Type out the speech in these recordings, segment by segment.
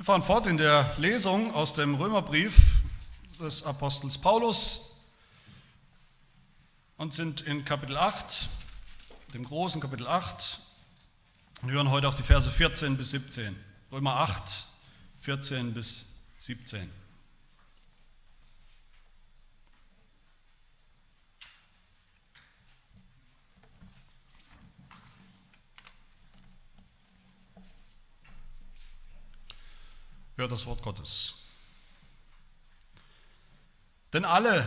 Wir fahren fort in der Lesung aus dem Römerbrief des Apostels Paulus und sind in Kapitel 8, dem großen Kapitel 8, und hören heute auf die Verse 14 bis 17. Römer 8, 14 bis 17. Hört das Wort Gottes. Denn alle,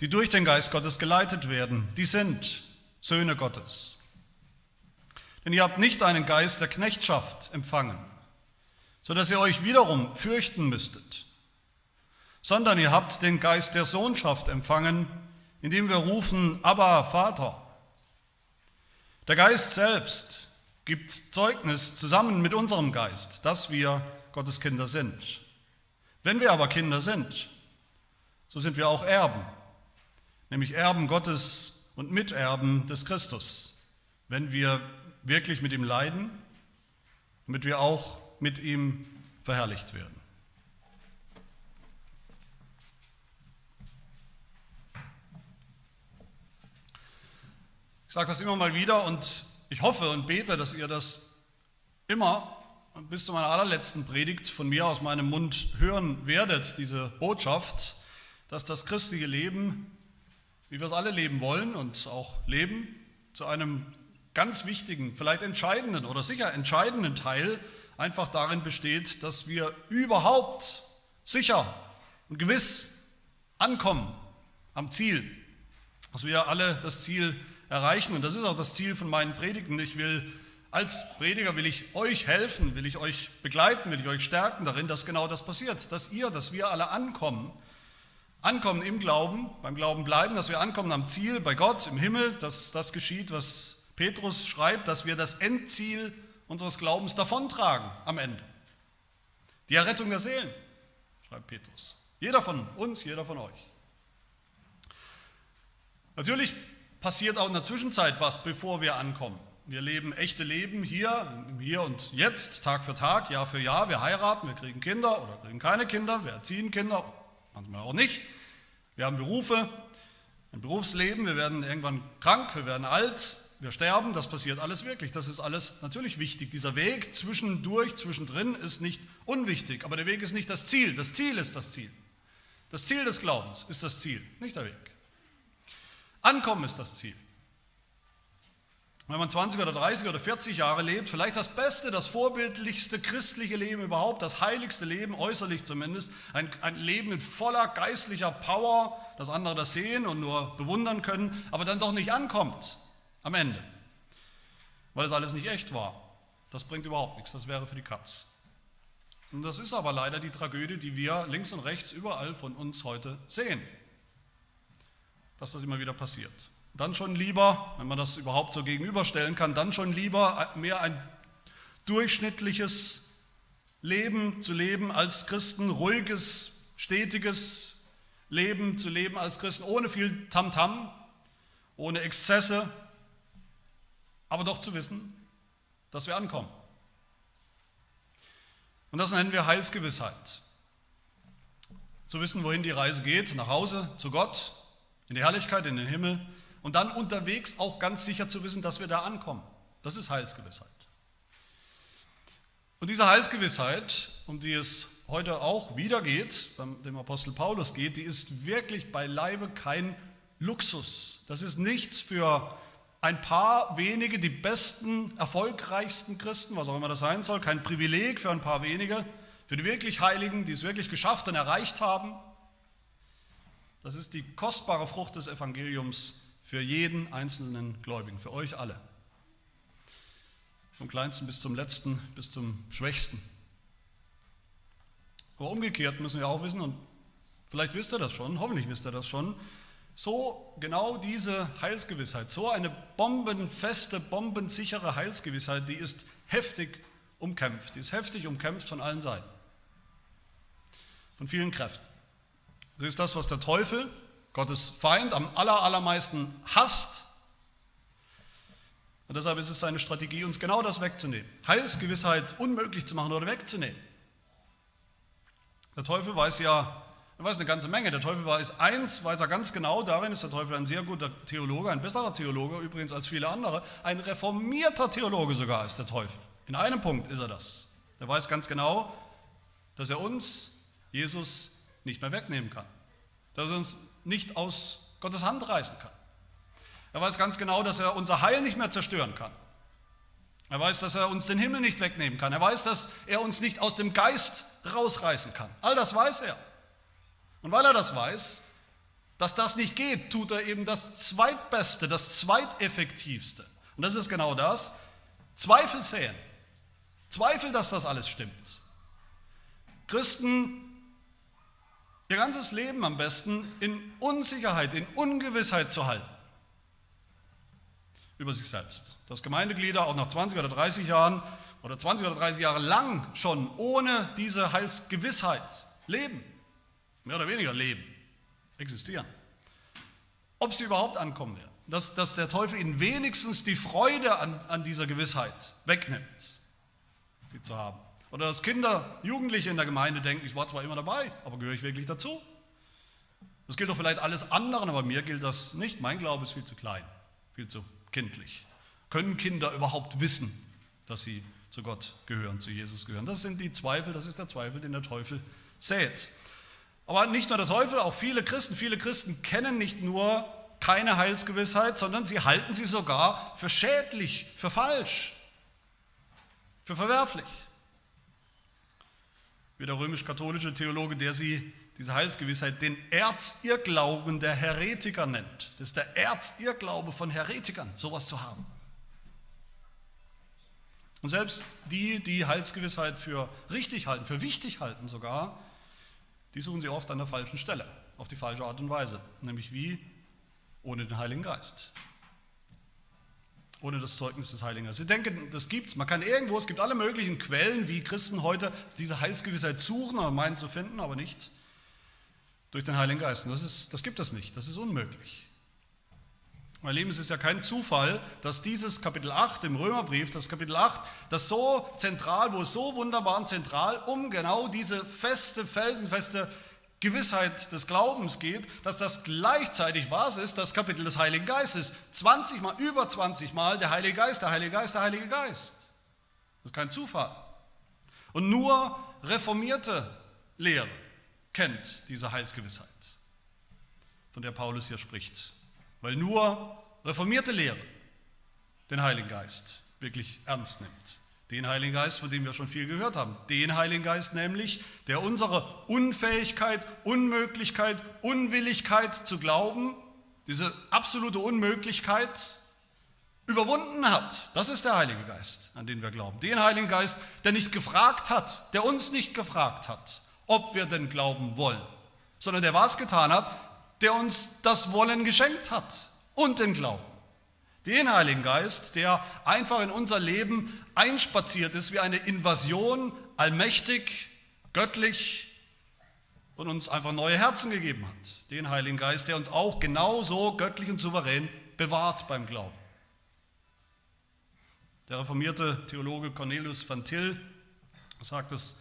die durch den Geist Gottes geleitet werden, die sind Söhne Gottes. Denn ihr habt nicht einen Geist der Knechtschaft empfangen, sodass ihr euch wiederum fürchten müsstet, sondern ihr habt den Geist der Sohnschaft empfangen, indem wir rufen, aber Vater. Der Geist selbst gibt Zeugnis zusammen mit unserem Geist, dass wir Gottes Kinder sind. Wenn wir aber Kinder sind, so sind wir auch Erben, nämlich Erben Gottes und Miterben des Christus, wenn wir wirklich mit ihm leiden, damit wir auch mit ihm verherrlicht werden. Ich sage das immer mal wieder und ich hoffe und bete, dass ihr das immer bis zu meiner allerletzten Predigt von mir aus meinem Mund hören werdet, diese Botschaft, dass das christliche Leben, wie wir es alle leben wollen und auch leben, zu einem ganz wichtigen, vielleicht entscheidenden oder sicher entscheidenden Teil einfach darin besteht, dass wir überhaupt sicher und gewiss ankommen am Ziel, dass wir alle das Ziel erreichen. Und das ist auch das Ziel von meinen Predigten. Ich will als Prediger will ich euch helfen, will ich euch begleiten, will ich euch stärken darin, dass genau das passiert, dass ihr, dass wir alle ankommen, ankommen im Glauben, beim Glauben bleiben, dass wir ankommen am Ziel bei Gott im Himmel, dass das geschieht, was Petrus schreibt, dass wir das Endziel unseres Glaubens davontragen am Ende. Die Errettung der Seelen, schreibt Petrus. Jeder von uns, jeder von euch. Natürlich passiert auch in der Zwischenzeit was, bevor wir ankommen. Wir leben echte Leben hier, hier und jetzt, Tag für Tag, Jahr für Jahr. Wir heiraten, wir kriegen Kinder oder kriegen keine Kinder, wir erziehen Kinder, manchmal auch nicht. Wir haben Berufe, ein Berufsleben, wir werden irgendwann krank, wir werden alt, wir sterben, das passiert alles wirklich. Das ist alles natürlich wichtig. Dieser Weg zwischendurch, zwischendrin ist nicht unwichtig, aber der Weg ist nicht das Ziel. Das Ziel ist das Ziel. Das Ziel des Glaubens ist das Ziel, nicht der Weg. Ankommen ist das Ziel. Wenn man 20 oder 30 oder 40 Jahre lebt, vielleicht das beste, das vorbildlichste christliche Leben überhaupt, das heiligste Leben, äußerlich zumindest, ein, ein Leben mit voller geistlicher Power, dass andere das sehen und nur bewundern können, aber dann doch nicht ankommt am Ende, weil es alles nicht echt war. Das bringt überhaupt nichts, das wäre für die Katz. Und das ist aber leider die Tragödie, die wir links und rechts überall von uns heute sehen, dass das immer wieder passiert. Dann schon lieber, wenn man das überhaupt so gegenüberstellen kann, dann schon lieber mehr ein durchschnittliches Leben zu leben als Christen, ruhiges, stetiges Leben zu leben als Christen, ohne viel Tamtam, -Tam, ohne Exzesse, aber doch zu wissen, dass wir ankommen. Und das nennen wir Heilsgewissheit. Zu wissen, wohin die Reise geht, nach Hause, zu Gott, in die Herrlichkeit, in den Himmel und dann unterwegs auch ganz sicher zu wissen, dass wir da ankommen. Das ist Heilsgewissheit. Und diese Heilsgewissheit, um die es heute auch wieder geht, beim dem Apostel Paulus geht, die ist wirklich beileibe kein Luxus. Das ist nichts für ein paar wenige, die besten, erfolgreichsten Christen, was auch immer das sein soll, kein Privileg für ein paar wenige, für die wirklich Heiligen, die es wirklich geschafft und erreicht haben. Das ist die kostbare Frucht des Evangeliums für jeden einzelnen Gläubigen, für euch alle. Vom kleinsten bis zum letzten, bis zum schwächsten. Aber umgekehrt müssen wir auch wissen, und vielleicht wisst ihr das schon, hoffentlich wisst ihr das schon, so genau diese Heilsgewissheit, so eine bombenfeste, bombensichere Heilsgewissheit, die ist heftig umkämpft. Die ist heftig umkämpft von allen Seiten, von vielen Kräften. Das ist das, was der Teufel Gottes Feind am allermeisten hasst. Und deshalb ist es seine Strategie, uns genau das wegzunehmen. Heilsgewissheit unmöglich zu machen oder wegzunehmen. Der Teufel weiß ja, er weiß eine ganze Menge. Der Teufel weiß eins, weiß er ganz genau, darin ist der Teufel ein sehr guter Theologe, ein besserer Theologe übrigens als viele andere, ein reformierter Theologe sogar ist der Teufel. In einem Punkt ist er das. Er weiß ganz genau, dass er uns, Jesus, nicht mehr wegnehmen kann. Dass er uns nicht aus Gottes Hand reißen kann. Er weiß ganz genau, dass er unser Heil nicht mehr zerstören kann. Er weiß, dass er uns den Himmel nicht wegnehmen kann. Er weiß, dass er uns nicht aus dem Geist rausreißen kann. All das weiß er. Und weil er das weiß, dass das nicht geht, tut er eben das Zweitbeste, das Zweiteffektivste. Und das ist genau das, Zweifel säen. Zweifel, dass das alles stimmt. Christen ihr ganzes Leben am besten in Unsicherheit, in Ungewissheit zu halten über sich selbst. Dass Gemeindeglieder auch nach 20 oder 30 Jahren oder 20 oder 30 Jahre lang schon ohne diese Heilsgewissheit leben, mehr oder weniger leben, existieren. Ob sie überhaupt ankommen werden. Dass, dass der Teufel ihnen wenigstens die Freude an, an dieser Gewissheit wegnimmt, sie zu haben. Oder dass Kinder, Jugendliche in der Gemeinde denken, ich war zwar immer dabei, aber gehöre ich wirklich dazu? Das gilt doch vielleicht alles anderen, aber mir gilt das nicht. Mein Glaube ist viel zu klein, viel zu kindlich. Können Kinder überhaupt wissen, dass sie zu Gott gehören, zu Jesus gehören? Das sind die Zweifel, das ist der Zweifel, den der Teufel sät. Aber nicht nur der Teufel, auch viele Christen, viele Christen kennen nicht nur keine Heilsgewissheit, sondern sie halten sie sogar für schädlich, für falsch, für verwerflich. Wie der römisch-katholische Theologe, der sie diese Heilsgewissheit, den Erzirrglauben der Heretiker nennt. Das ist der Erzirrglaube von Heretikern, sowas zu haben. Und selbst die, die Heilsgewissheit für richtig halten, für wichtig halten sogar, die suchen sie oft an der falschen Stelle, auf die falsche Art und Weise, nämlich wie ohne den Heiligen Geist. Ohne das Zeugnis des Heiligen Geistes. Sie denken, das gibt es. Man kann irgendwo, es gibt alle möglichen Quellen, wie Christen heute diese Heilsgewissheit suchen oder meinen zu finden, aber nicht durch den Heiligen Geist. Das, ist, das gibt es nicht, das ist unmöglich. Mein Lieben, es ist ja kein Zufall, dass dieses Kapitel 8 im Römerbrief, das Kapitel 8, das so zentral, wo es so wunderbar und zentral um genau diese feste, felsenfeste Gewissheit des Glaubens geht, dass das gleichzeitig was ist, das Kapitel des Heiligen Geistes. 20 Mal, über 20 Mal der Heilige Geist, der Heilige Geist, der Heilige Geist. Das ist kein Zufall. Und nur reformierte Lehre kennt diese Heilsgewissheit, von der Paulus hier spricht. Weil nur reformierte Lehre den Heiligen Geist wirklich ernst nimmt. Den Heiligen Geist, von dem wir schon viel gehört haben. Den Heiligen Geist nämlich, der unsere Unfähigkeit, Unmöglichkeit, Unwilligkeit zu glauben, diese absolute Unmöglichkeit überwunden hat. Das ist der Heilige Geist, an den wir glauben. Den Heiligen Geist, der nicht gefragt hat, der uns nicht gefragt hat, ob wir denn glauben wollen, sondern der was getan hat, der uns das Wollen geschenkt hat und den Glauben. Den Heiligen Geist, der einfach in unser Leben einspaziert ist wie eine Invasion, allmächtig, göttlich und uns einfach neue Herzen gegeben hat. Den Heiligen Geist, der uns auch genauso göttlich und souverän bewahrt beim Glauben. Der reformierte Theologe Cornelius van Til sagt es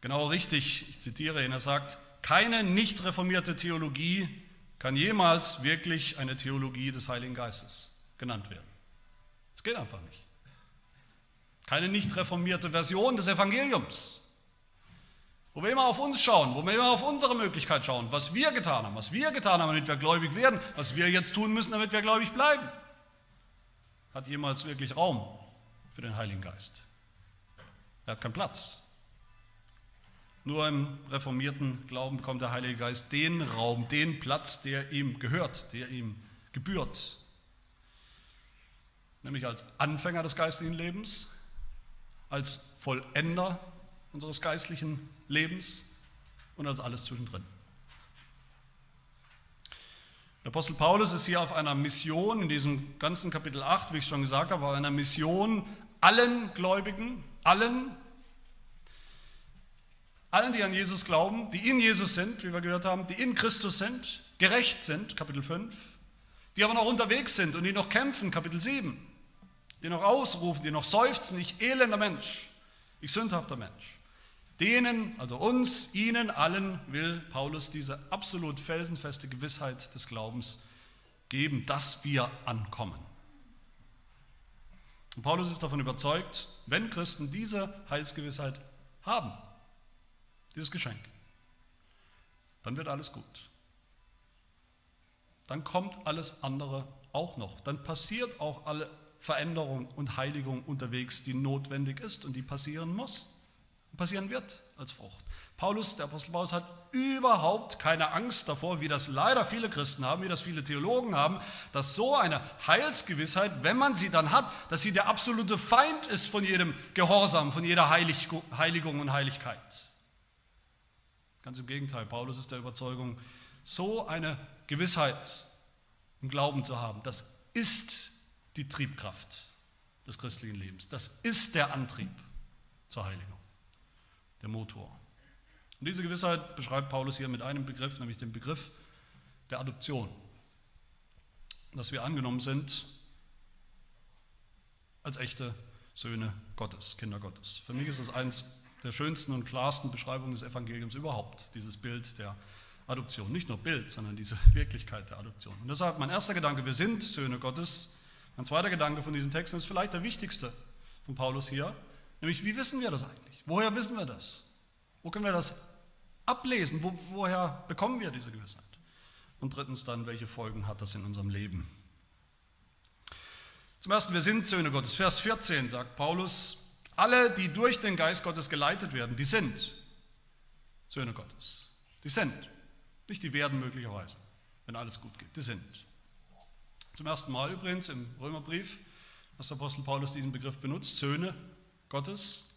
genau richtig, ich zitiere ihn, er sagt, keine nicht reformierte Theologie kann jemals wirklich eine Theologie des Heiligen Geistes genannt werden. Das geht einfach nicht. Keine nicht reformierte Version des Evangeliums. Wo wir immer auf uns schauen, wo wir immer auf unsere Möglichkeit schauen, was wir getan haben, was wir getan haben, damit wir gläubig werden, was wir jetzt tun müssen, damit wir gläubig bleiben, hat jemals wirklich Raum für den Heiligen Geist. Er hat keinen Platz. Nur im reformierten Glauben bekommt der Heilige Geist den Raum, den Platz, der ihm gehört, der ihm gebührt. Nämlich als Anfänger des geistlichen Lebens, als Vollender unseres geistlichen Lebens und als alles zwischendrin. Der Apostel Paulus ist hier auf einer Mission, in diesem ganzen Kapitel 8, wie ich schon gesagt habe, auf einer Mission allen Gläubigen, allen allen, die an Jesus glauben, die in Jesus sind, wie wir gehört haben, die in Christus sind, gerecht sind, Kapitel 5, die aber noch unterwegs sind und die noch kämpfen, Kapitel 7, die noch ausrufen, die noch seufzen, ich elender Mensch, ich sündhafter Mensch. Denen, also uns, ihnen allen will Paulus diese absolut felsenfeste Gewissheit des Glaubens geben, dass wir ankommen. Und Paulus ist davon überzeugt, wenn Christen diese Heilsgewissheit haben, dieses Geschenk, dann wird alles gut. Dann kommt alles andere auch noch. Dann passiert auch alle Veränderung und Heiligung unterwegs, die notwendig ist und die passieren muss passieren wird als Frucht. Paulus, der Apostel Paulus hat überhaupt keine Angst davor, wie das leider viele Christen haben, wie das viele Theologen haben, dass so eine Heilsgewissheit, wenn man sie dann hat, dass sie der absolute Feind ist von jedem Gehorsam, von jeder Heiligung und Heiligkeit. Ganz im Gegenteil, Paulus ist der Überzeugung, so eine Gewissheit im Glauben zu haben, das ist die Triebkraft des christlichen Lebens. Das ist der Antrieb zur Heiligung, der Motor. Und diese Gewissheit beschreibt Paulus hier mit einem Begriff, nämlich dem Begriff der Adoption. Dass wir angenommen sind als echte Söhne Gottes, Kinder Gottes. Für mich ist das eines der schönsten und klarsten Beschreibungen des Evangeliums überhaupt, dieses Bild der Adoption. Nicht nur Bild, sondern diese Wirklichkeit der Adoption. Und deshalb mein erster Gedanke, wir sind Söhne Gottes. Mein zweiter Gedanke von diesen Texten ist vielleicht der wichtigste von Paulus hier, nämlich wie wissen wir das eigentlich? Woher wissen wir das? Wo können wir das ablesen? Wo, woher bekommen wir diese Gewissheit? Und drittens dann, welche Folgen hat das in unserem Leben? Zum Ersten, wir sind Söhne Gottes. Vers 14 sagt Paulus, alle, die durch den Geist Gottes geleitet werden, die sind Söhne Gottes. Die sind. Nicht die werden möglicherweise, wenn alles gut geht. Die sind. Zum ersten Mal übrigens im Römerbrief, dass der Apostel Paulus diesen Begriff benutzt, Söhne Gottes.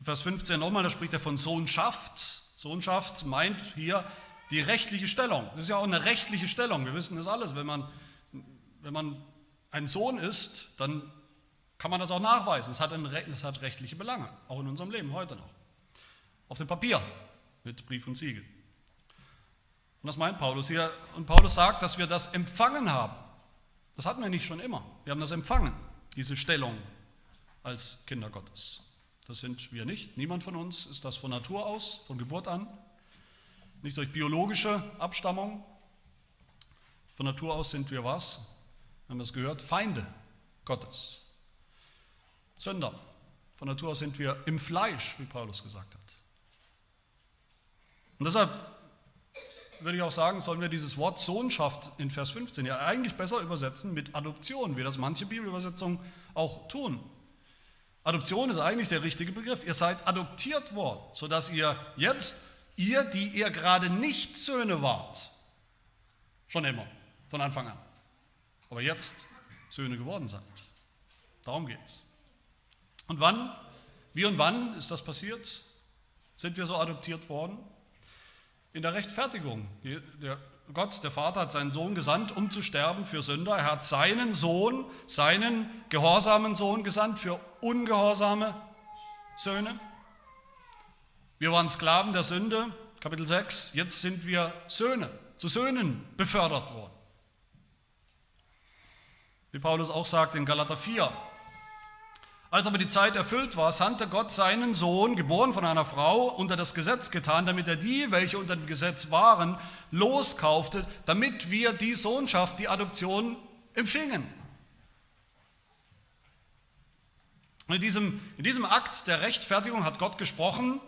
Vers 15 nochmal, da spricht er von Sohnschaft. Sohnschaft meint hier die rechtliche Stellung. Das ist ja auch eine rechtliche Stellung. Wir wissen das alles. Wenn man, wenn man ein Sohn ist, dann kann man das auch nachweisen. Es hat, es hat rechtliche Belange, auch in unserem Leben heute noch. Auf dem Papier mit Brief und Siegel. Und das meint Paulus hier. Und Paulus sagt, dass wir das empfangen haben. Das hatten wir nicht schon immer. Wir haben das empfangen, diese Stellung als Kinder Gottes. Das sind wir nicht. Niemand von uns ist das von Natur aus, von Geburt an. Nicht durch biologische Abstammung. Von Natur aus sind wir was? Wir haben das gehört? Feinde Gottes. Sünder. Von Natur aus sind wir im Fleisch, wie Paulus gesagt hat. Und deshalb würde ich auch sagen, sollen wir dieses Wort Sohnschaft in Vers 15 ja eigentlich besser übersetzen mit Adoption, wie das manche Bibelübersetzungen auch tun. Adoption ist eigentlich der richtige Begriff. Ihr seid adoptiert worden, sodass ihr jetzt, ihr, die ihr gerade nicht Söhne wart, schon immer, von Anfang an, aber jetzt Söhne geworden seid. Darum geht es. Und wann, wie und wann ist das passiert? Sind wir so adoptiert worden? In der Rechtfertigung. Der Gott, der Vater, hat seinen Sohn gesandt, um zu sterben für Sünder. Er hat seinen Sohn, seinen gehorsamen Sohn gesandt für ungehorsame Söhne. Wir waren Sklaven der Sünde, Kapitel 6. Jetzt sind wir Söhne, zu Söhnen befördert worden. Wie Paulus auch sagt in Galater 4, als aber die Zeit erfüllt war, sandte Gott seinen Sohn, geboren von einer Frau, unter das Gesetz getan, damit er die, welche unter dem Gesetz waren, loskaufte, damit wir die Sohnschaft, die Adoption empfingen. in diesem, in diesem Akt der Rechtfertigung hat Gott gesprochen,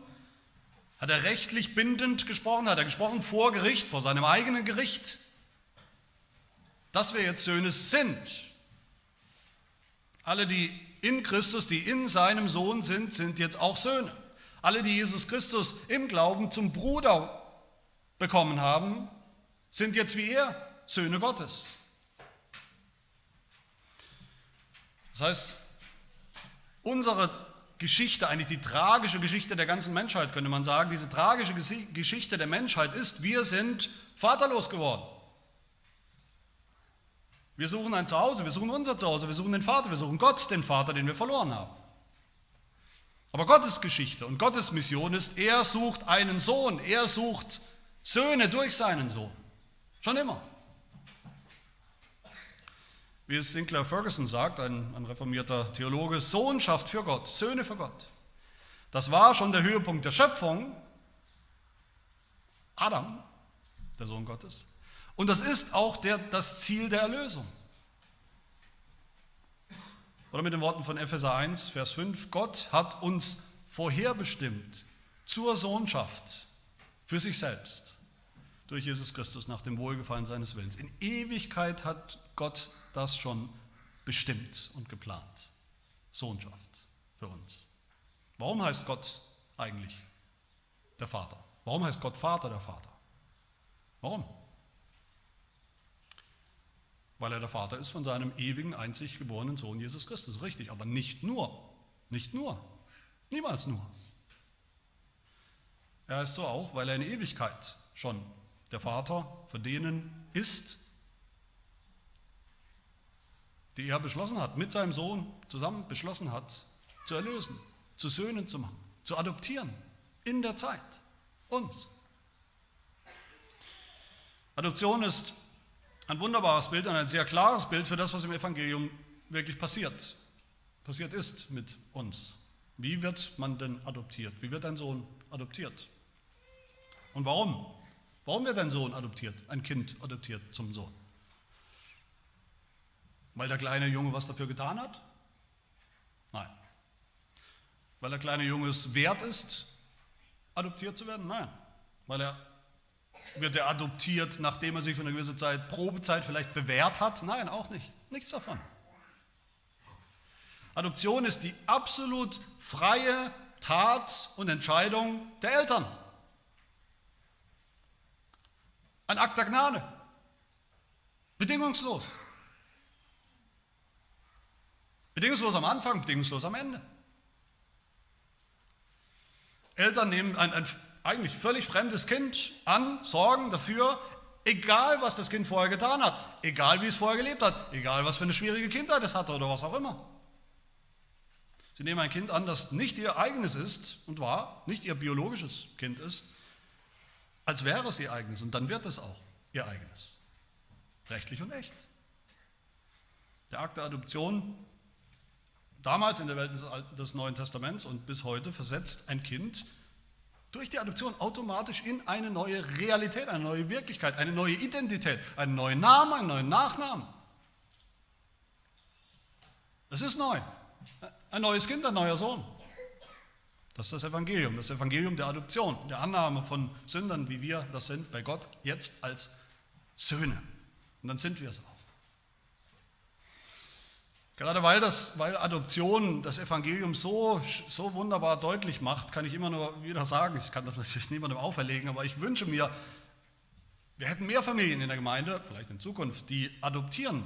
hat er rechtlich bindend gesprochen, hat er gesprochen vor Gericht, vor seinem eigenen Gericht, dass wir jetzt Söhne sind. Alle, die in Christus, die in seinem Sohn sind, sind jetzt auch Söhne. Alle, die Jesus Christus im Glauben zum Bruder bekommen haben, sind jetzt wie er Söhne Gottes. Das heißt, unsere Geschichte, eigentlich die tragische Geschichte der ganzen Menschheit, könnte man sagen, diese tragische Geschichte der Menschheit ist, wir sind vaterlos geworden. Wir suchen ein Zuhause, wir suchen unser Zuhause, wir suchen den Vater, wir suchen Gott, den Vater, den wir verloren haben. Aber Gottes Geschichte und Gottes Mission ist, er sucht einen Sohn, er sucht Söhne durch seinen Sohn. Schon immer. Wie es Sinclair Ferguson sagt, ein, ein reformierter Theologe, Sohnschaft für Gott, Söhne für Gott. Das war schon der Höhepunkt der Schöpfung. Adam, der Sohn Gottes. Und das ist auch der, das Ziel der Erlösung. Oder mit den Worten von Epheser 1, Vers 5, Gott hat uns vorherbestimmt zur Sohnschaft für sich selbst durch Jesus Christus nach dem Wohlgefallen seines Willens. In Ewigkeit hat Gott das schon bestimmt und geplant. Sohnschaft für uns. Warum heißt Gott eigentlich der Vater? Warum heißt Gott Vater der Vater? Warum? Weil er der Vater ist von seinem ewigen, einzig geborenen Sohn Jesus Christus. Richtig, aber nicht nur. Nicht nur. Niemals nur. Er heißt so auch, weil er in Ewigkeit schon der Vater für denen ist, die er beschlossen hat, mit seinem Sohn zusammen beschlossen hat, zu erlösen, zu Söhnen zu machen, zu adoptieren, in der Zeit, uns. Adoption ist ein wunderbares Bild und ein sehr klares Bild für das, was im Evangelium wirklich passiert, passiert ist mit uns. Wie wird man denn adoptiert? Wie wird ein Sohn adoptiert? Und warum? Warum wird ein Sohn adoptiert, ein Kind adoptiert zum Sohn? Weil der kleine Junge was dafür getan hat? Nein. Weil der kleine Junge es wert ist, adoptiert zu werden? Nein. Weil er wird er adoptiert, nachdem er sich für eine gewisse Zeit, Probezeit vielleicht bewährt hat? Nein, auch nicht. Nichts davon. Adoption ist die absolut freie Tat und Entscheidung der Eltern. Ein Akt der Gnade. Bedingungslos. Bedingungslos am Anfang, bedingungslos am Ende. Eltern nehmen ein, ein eigentlich völlig fremdes Kind an, sorgen dafür, egal was das Kind vorher getan hat, egal wie es vorher gelebt hat, egal was für eine schwierige Kindheit es hatte oder was auch immer. Sie nehmen ein Kind an, das nicht ihr eigenes ist und war, nicht ihr biologisches Kind ist, als wäre es ihr eigenes und dann wird es auch ihr eigenes. Rechtlich und echt. Der Akt der Adoption, damals in der Welt des, Neuen Testaments und bis heute, versetzt ein Kind durch die Adoption automatisch in eine neue Realität, eine neue Wirklichkeit, eine neue Identität, einen neuen Namen, einen neuen Nachnamen. Das ist neu. Ein neues Kind, ein neuer Sohn. Das ist das Evangelium, das Evangelium der Adoption, der Annahme von Sündern, wie wir das sind, bei Gott jetzt als Söhne. Und dann sind wir es auch. Gerade weil, das, weil Adoption das Evangelium so, so wunderbar deutlich macht, kann ich immer nur wieder sagen, ich kann das natürlich niemandem auferlegen, aber ich wünsche mir, wir hätten mehr Familien in der Gemeinde, vielleicht in Zukunft, die adoptieren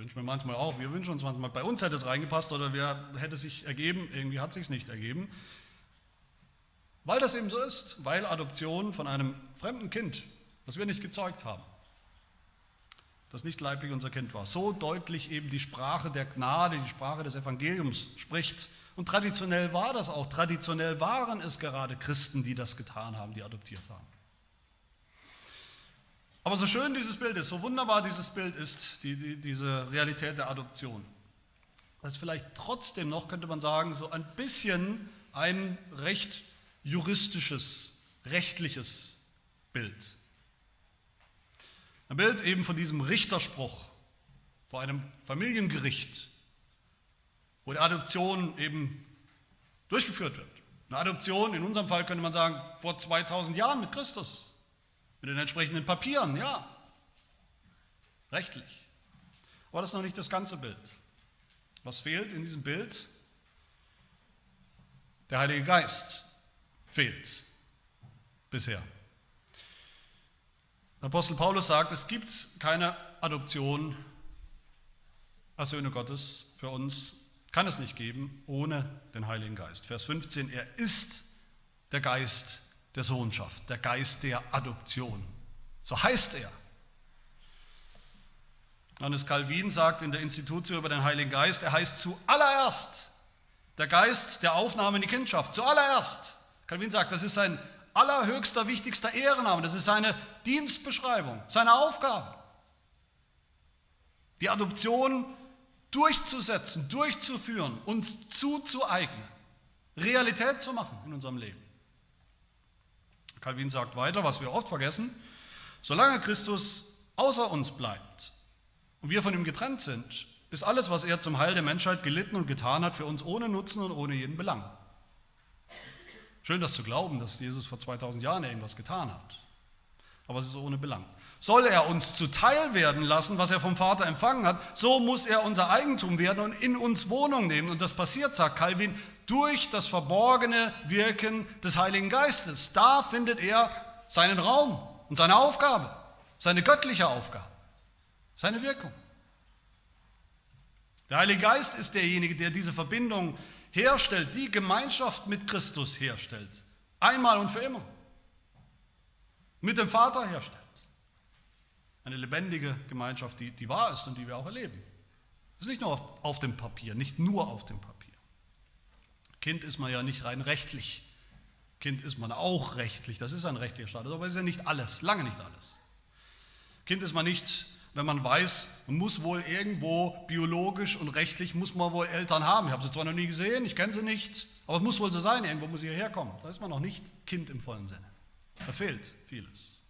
wünsche mir manchmal auch, wir wünschen uns manchmal, bei uns hätte es reingepasst oder wir, hätte sich ergeben, irgendwie hat es sich nicht ergeben. Weil das eben so ist, weil Adoption von einem fremden Kind, das wir nicht gezeugt haben, das nicht leiblich unser Kind war, so deutlich eben die Sprache der Gnade, die Sprache des Evangeliums spricht. Und traditionell war das auch, traditionell waren es gerade Christen, die das getan haben, die adoptiert haben. Aber so schön dieses Bild ist, so wunderbar dieses Bild ist, die, die, diese Realität der Adoption, das ist vielleicht trotzdem noch, könnte man sagen, so ein bisschen ein recht juristisches, rechtliches Bild. Ein Bild eben von diesem Richterspruch vor einem Familiengericht, wo die Adoption eben durchgeführt wird. Eine Adoption, in unserem Fall könnte man sagen, vor 2000 Jahren mit Christus. Mit den entsprechenden Papieren, ja. Rechtlich. Aber das ist noch nicht das ganze Bild. Was fehlt in diesem Bild? Der Heilige Geist fehlt bisher. Apostel Paulus sagt, es gibt keine Adoption als Söhne Gottes für uns, kann es nicht geben ohne den Heiligen Geist. Vers 15, er ist der Geist der Sohnschaft, der Geist der Adoption. So heißt er. Johannes Calvin sagt in der Institutio über den Heiligen Geist, er heißt zuallererst der Geist der Aufnahme in die Kindschaft. Zuallererst. Calvin sagt, das ist sein allerhöchster, wichtigster Ehrenname, das ist seine Dienstbeschreibung, seine Aufgabe. Die Adoption durchzusetzen, durchzuführen, uns zuzueignen. Realität zu machen in unserem Leben. Calvin sagt weiter, was wir oft vergessen, solange Christus außer uns bleibt und wir von ihm getrennt sind, ist alles, was er zum Heil der Menschheit gelitten und getan hat, für uns ohne Nutzen und ohne jeden Belang. Schön, das zu glauben, dass Jesus vor 2000 Jahren irgendwas getan hat. Aber es ist ohne Belang. Soll er uns zuteil werden lassen, was er vom Vater empfangen hat, so muss er unser Eigentum werden und in uns Wohnung nehmen. Und das passiert, sagt Calvin, durch das verborgene Wirken des Heiligen Geistes. Da findet er seinen Raum und seine Aufgabe, seine göttliche Aufgabe, seine Wirkung. Der Heilige Geist ist derjenige, der diese Verbindung herstellt, die Gemeinschaft mit Christus herstellt. Einmal und für immer. Mit dem Vater herstellt. Eine lebendige Gemeinschaft, die, die wahr ist und die wir auch erleben. Das ist nicht nur auf, auf dem Papier, nicht nur auf dem Papier. Kind ist man ja nicht rein rechtlich. Kind ist man auch rechtlich, das ist ein rechtlicher Status, aber es ist ja nicht alles, lange nicht alles. Kind ist man nicht, wenn man weiß, man muss wohl irgendwo biologisch und rechtlich, muss man wohl Eltern haben. Ich habe sie zwar noch nie gesehen, ich kenne sie nicht, aber es muss wohl so sein, irgendwo muss sie hierher kommen. Da ist man noch nicht Kind im vollen Sinne. Da fehlt vieles.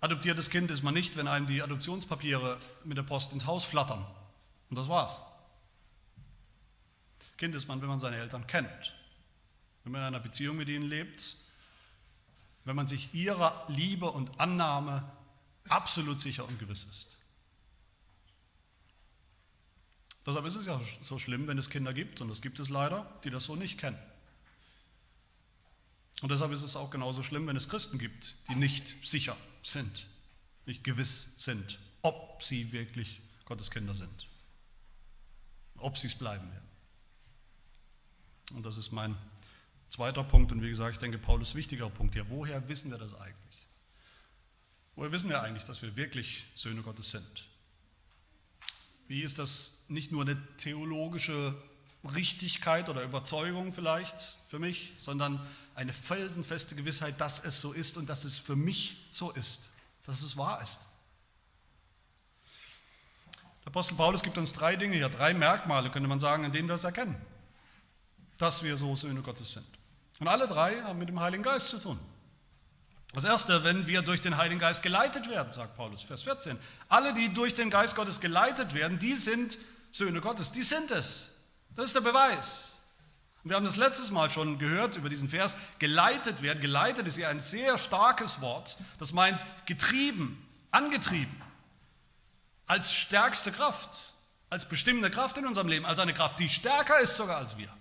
Adoptiertes Kind ist man nicht, wenn einem die Adoptionspapiere mit der Post ins Haus flattern. Und das war's. Kind ist man, wenn man seine Eltern kennt, wenn man in einer Beziehung mit ihnen lebt, wenn man sich ihrer Liebe und Annahme absolut sicher und gewiss ist. Deshalb ist es ja so schlimm, wenn es Kinder gibt, und es gibt es leider, die das so nicht kennen. Und deshalb ist es auch genauso schlimm, wenn es Christen gibt, die nicht sicher sind, nicht gewiss sind, ob sie wirklich Gottes Kinder sind, ob sie es bleiben werden. Und das ist mein zweiter Punkt. Und wie gesagt, ich denke, Paulus wichtiger Punkt hier. Woher wissen wir das eigentlich? Woher wissen wir eigentlich, dass wir wirklich Söhne Gottes sind? Wie ist das nicht nur eine theologische Richtigkeit oder Überzeugung vielleicht für mich, sondern eine felsenfeste Gewissheit, dass es so ist und dass es für mich so ist, dass es wahr ist. Der Apostel Paulus gibt uns drei Dinge hier, drei Merkmale, könnte man sagen, an denen wir es erkennen dass wir so Söhne Gottes sind. Und alle drei haben mit dem Heiligen Geist zu tun. Das erste, wenn wir durch den Heiligen Geist geleitet werden, sagt Paulus, Vers 14. Alle, die durch den Geist Gottes geleitet werden, die sind Söhne Gottes, die sind es. Das ist der Beweis. Wir haben das letztes Mal schon gehört über diesen Vers, geleitet werden. Geleitet ist ja ein sehr starkes Wort, das meint getrieben, angetrieben, als stärkste Kraft, als bestimmende Kraft in unserem Leben, als eine Kraft, die stärker ist sogar als wir.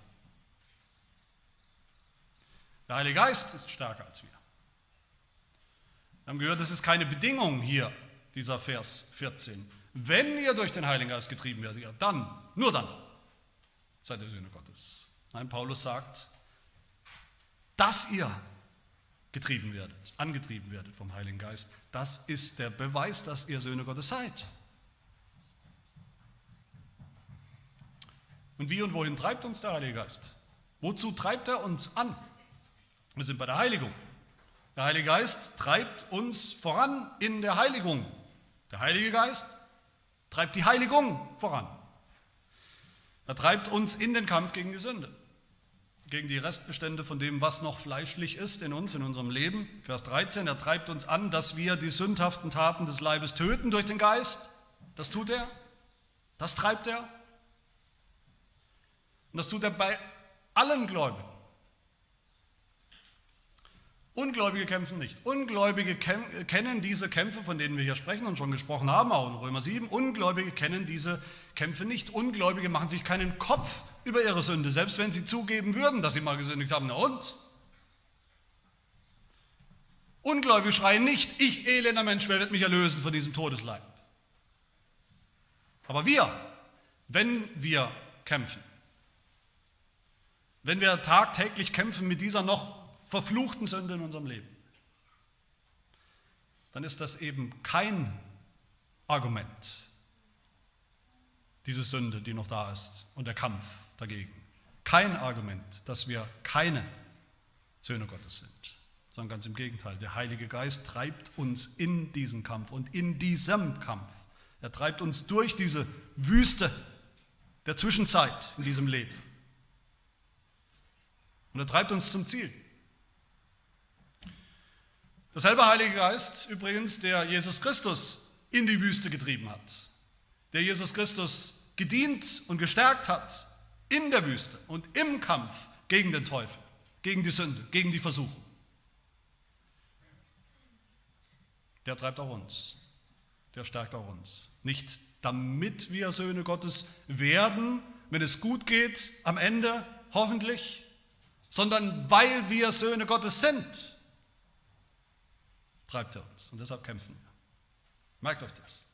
Der Heilige Geist ist stärker als wir. Wir haben gehört, das ist keine Bedingung hier, dieser Vers 14. Wenn ihr durch den Heiligen Geist getrieben werdet, ja, dann, nur dann, seid ihr Söhne Gottes. Nein, Paulus sagt, dass ihr getrieben werdet, angetrieben werdet vom Heiligen Geist, das ist der Beweis, dass ihr Söhne Gottes seid. Und wie und wohin treibt uns der Heilige Geist? Wozu treibt er uns an? Wir sind bei der Heiligung. Der Heilige Geist treibt uns voran in der Heiligung. Der Heilige Geist treibt die Heiligung voran. Er treibt uns in den Kampf gegen die Sünde, gegen die Restbestände von dem, was noch fleischlich ist in uns, in unserem Leben. Vers 13, er treibt uns an, dass wir die sündhaften Taten des Leibes töten durch den Geist. Das tut er, das treibt er. Und das tut er bei allen Gläubigen. Ungläubige kämpfen nicht. Ungläubige kennen diese Kämpfe, von denen wir hier sprechen und schon gesprochen haben, auch in Römer 7. Ungläubige kennen diese Kämpfe nicht. Ungläubige machen sich keinen Kopf über ihre Sünde, selbst wenn sie zugeben würden, dass sie mal gesündigt haben. Na und? Ungläubige schreien nicht, ich elender Mensch, wer wird mich erlösen von diesem Todesleib? Aber wir, wenn wir kämpfen, wenn wir tagtäglich kämpfen mit dieser noch verfluchten Sünde in unserem Leben, dann ist das eben kein Argument, diese Sünde, die noch da ist und der Kampf dagegen. Kein Argument, dass wir keine Söhne Gottes sind, sondern ganz im Gegenteil. Der Heilige Geist treibt uns in diesen Kampf und in diesem Kampf. Er treibt uns durch diese Wüste der Zwischenzeit in diesem Leben Und er treibt uns zum Ziel. Derselbe Heilige Geist übrigens, der Jesus Christus in die Wüste getrieben hat, der Jesus Christus gedient und gestärkt hat in der Wüste und im Kampf gegen den Teufel, gegen die Sünde, gegen die Versuchung. Der treibt auch uns, der stärkt auch uns. Nicht damit wir Söhne Gottes werden, wenn es gut geht, am Ende hoffentlich, sondern weil wir Söhne Gottes sind, treibt er uns. Und deshalb kämpfen wir. Merkt euch das.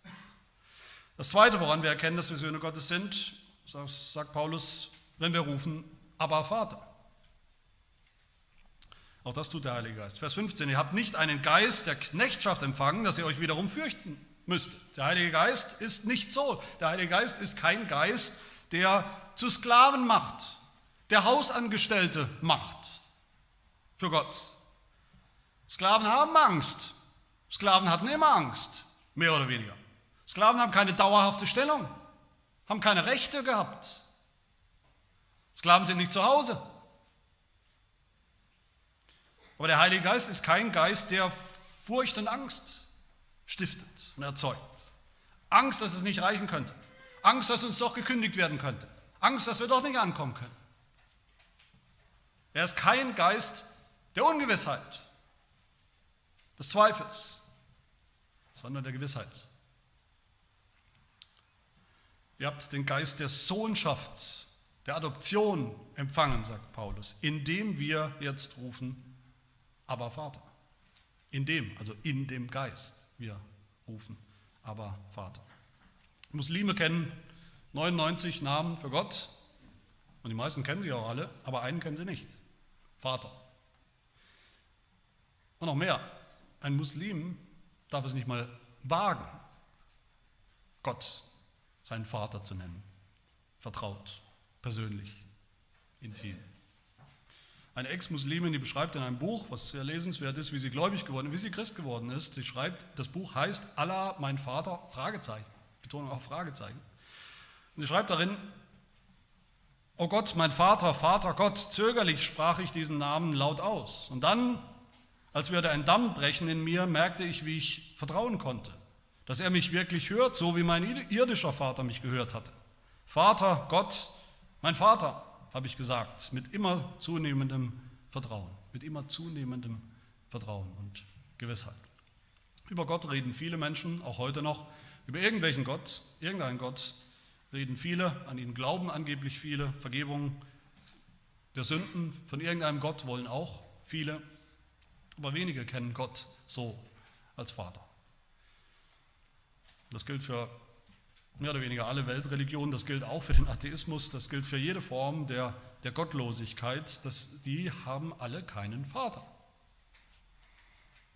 Das Zweite, woran wir erkennen, dass wir Söhne Gottes sind, sagt Paulus, wenn wir rufen, aber Vater. Auch das tut der Heilige Geist. Vers 15, ihr habt nicht einen Geist der Knechtschaft empfangen, dass ihr euch wiederum fürchten müsst. Der Heilige Geist ist nicht so. Der Heilige Geist ist kein Geist, der zu Sklaven macht, der Hausangestellte macht für Gott. Sklaven haben Angst. Sklaven hatten immer Angst, mehr oder weniger. Sklaven haben keine dauerhafte Stellung, haben keine Rechte gehabt. Sklaven sind nicht zu Hause. Aber der Heilige Geist ist kein Geist, der Furcht und Angst stiftet und erzeugt. Angst, dass es nicht reichen könnte. Angst, dass uns doch gekündigt werden könnte. Angst, dass wir doch nicht ankommen können. Er ist kein Geist der Ungewissheit, des Zweifels, sondern der Gewissheit. Ihr habt den Geist der Sohnschaft, der Adoption empfangen, sagt Paulus, indem wir jetzt rufen, aber Vater. In dem, also in dem Geist, wir rufen, aber Vater. Muslime kennen 99 Namen für Gott und die meisten kennen sie auch alle, aber einen kennen sie nicht, Vater. Und noch mehr, ein Muslim darf es nicht mal wagen, Gott seinen Vater zu nennen, vertraut, persönlich, intim. Eine Ex-Muslimin, die beschreibt in einem Buch, was sehr lesenswert ist, wie sie gläubig geworden ist, wie sie Christ geworden ist. Sie schreibt, das Buch heißt Allah, mein Vater, Fragezeichen. Betonung auf Fragezeichen. Und sie schreibt darin, Oh Gott, mein Vater, Vater Gott, zögerlich sprach ich diesen Namen laut aus. Und dann, als würde ein Damm brechen in mir, merkte ich, wie ich vertrauen konnte, dass er mich wirklich hört, so wie mein irdischer Vater mich gehört hatte. Vater, Gott, mein Vater habe ich gesagt, mit immer zunehmendem Vertrauen, mit immer zunehmendem Vertrauen und Gewissheit. Über Gott reden viele Menschen, auch heute noch, über irgendwelchen Gott, irgendeinen Gott reden viele, an ihn glauben angeblich viele, Vergebung der Sünden von irgendeinem Gott wollen auch viele, aber wenige kennen Gott so als Vater. Das gilt für mehr oder weniger alle Weltreligionen, das gilt auch für den Atheismus, das gilt für jede Form der, der Gottlosigkeit, das, die haben alle keinen Vater.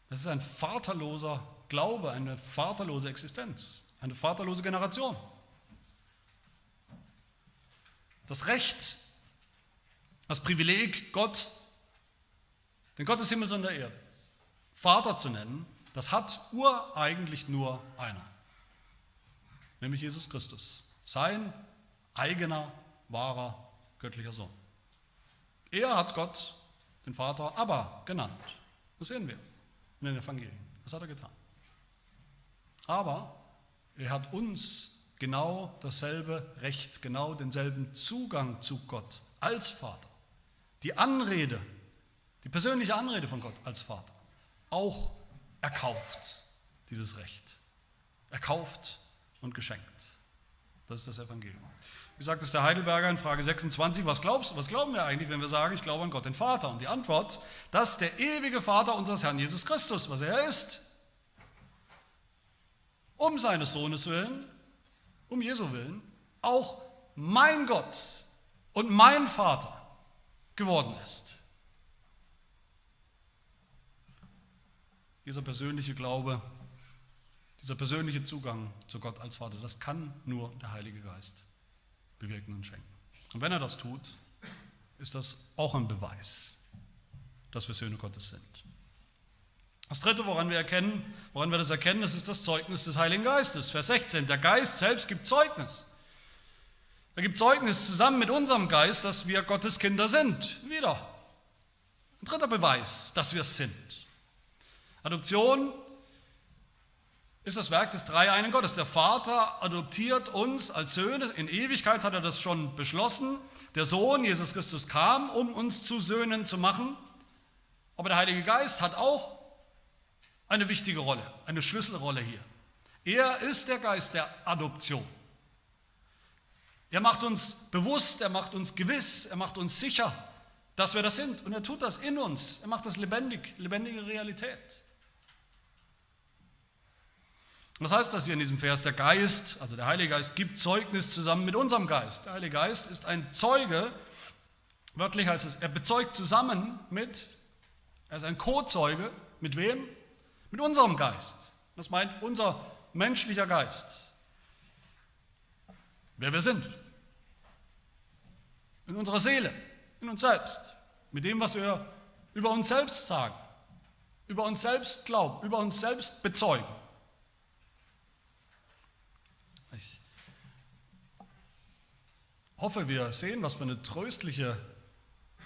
Das ist ein vaterloser Glaube, eine vaterlose Existenz, eine vaterlose Generation. Das Recht, das Privileg, Gott, den Gott des Himmels und der Erde, Vater zu nennen, das hat ureigentlich nur einer nämlich Jesus Christus, sein eigener, wahrer, göttlicher Sohn. Er hat Gott, den Vater, aber genannt. Das sehen wir in den Evangelien. Das hat er getan. Aber er hat uns genau dasselbe Recht, genau denselben Zugang zu Gott als Vater. Die Anrede, die persönliche Anrede von Gott als Vater, auch erkauft, dieses Recht. Erkauft und geschenkt. Das ist das Evangelium. Wie sagt es der Heidelberger in Frage 26, was, glaubst, was glauben wir eigentlich, wenn wir sagen, ich glaube an Gott, den Vater? Und die Antwort, dass der ewige Vater unseres Herrn Jesus Christus, was er ist, um seines Sohnes willen, um Jesu willen, auch mein Gott und mein Vater geworden ist. Dieser persönliche Glaube dieser persönliche Zugang zu Gott als Vater, das kann nur der Heilige Geist bewirken und schenken. Und wenn er das tut, ist das auch ein Beweis, dass wir Söhne Gottes sind. Das dritte, woran wir erkennen, woran wir das erkennen, das ist das Zeugnis des Heiligen Geistes. Vers 16. Der Geist selbst gibt Zeugnis. Er gibt Zeugnis zusammen mit unserem Geist, dass wir Gottes Kinder sind. Wieder Ein dritter Beweis, dass wir es sind. Adoption ist das Werk des dreieinen Gottes. Der Vater adoptiert uns als Söhne. In Ewigkeit hat er das schon beschlossen. Der Sohn, Jesus Christus, kam, um uns zu Söhnen zu machen. Aber der Heilige Geist hat auch eine wichtige Rolle, eine Schlüsselrolle hier. Er ist der Geist der Adoption. Er macht uns bewusst, er macht uns gewiss, er macht uns sicher, dass wir das sind. Und er tut das in uns. Er macht das lebendig, lebendige Realität. Was heißt das hier in diesem Vers? Der Geist, also der Heilige Geist, gibt Zeugnis zusammen mit unserem Geist. Der Heilige Geist ist ein Zeuge, wörtlich heißt es, er bezeugt zusammen mit, er ist ein Co-Zeuge, mit wem? Mit unserem Geist. Das meint unser menschlicher Geist. Wer wir sind. In unserer Seele, in uns selbst. Mit dem, was wir über uns selbst sagen, über uns selbst glauben, über uns selbst bezeugen. Hoffe, wir sehen, was für eine tröstliche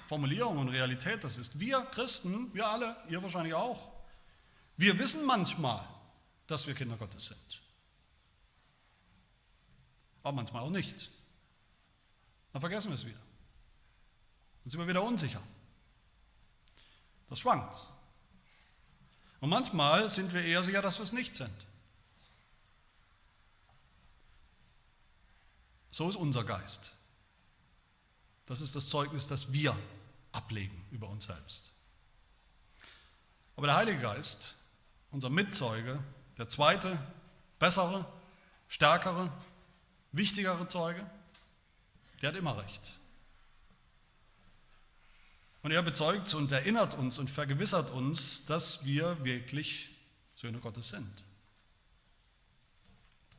Formulierung und Realität das ist. Wir Christen, wir alle, ihr wahrscheinlich auch, wir wissen manchmal, dass wir Kinder Gottes sind. Aber manchmal auch nicht. Dann vergessen wir es wieder. Dann sind wir wieder unsicher. Das schwankt. Und manchmal sind wir eher sicher, dass wir es nicht sind. So ist unser Geist. Das ist das Zeugnis, das wir ablegen über uns selbst. Aber der Heilige Geist, unser Mitzeuge, der zweite, bessere, stärkere, wichtigere Zeuge, der hat immer recht. Und er bezeugt und erinnert uns und vergewissert uns, dass wir wirklich Söhne Gottes sind.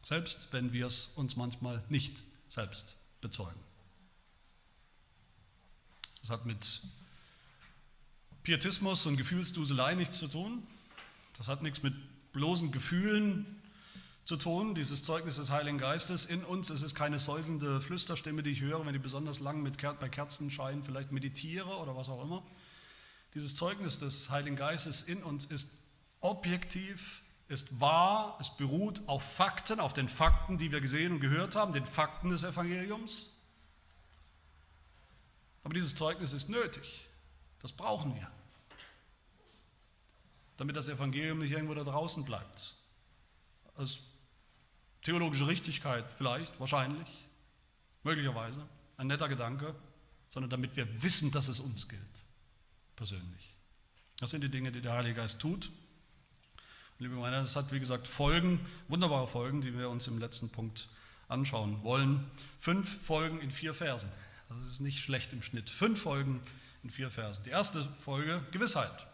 Selbst wenn wir es uns manchmal nicht selbst bezeugen. Das hat mit Pietismus und Gefühlsduselei nichts zu tun. Das hat nichts mit bloßen Gefühlen zu tun, dieses Zeugnis des Heiligen Geistes in uns. Es ist keine säusende Flüsterstimme, die ich höre, wenn ich besonders lang mit, bei Kerzenschein vielleicht meditiere oder was auch immer. Dieses Zeugnis des Heiligen Geistes in uns ist objektiv, ist wahr, es beruht auf Fakten, auf den Fakten, die wir gesehen und gehört haben, den Fakten des Evangeliums. Aber dieses Zeugnis ist nötig. Das brauchen wir. Damit das Evangelium nicht irgendwo da draußen bleibt. Als theologische Richtigkeit vielleicht, wahrscheinlich, möglicherweise, ein netter Gedanke, sondern damit wir wissen, dass es uns gilt, persönlich. Das sind die Dinge, die der Heilige Geist tut. Liebe Gemeinde, das hat wie gesagt Folgen, wunderbare Folgen, die wir uns im letzten Punkt anschauen wollen. Fünf Folgen in vier Versen. Das ist nicht schlecht im Schnitt. Fünf Folgen in vier Versen. Die erste Folge, Gewissheit.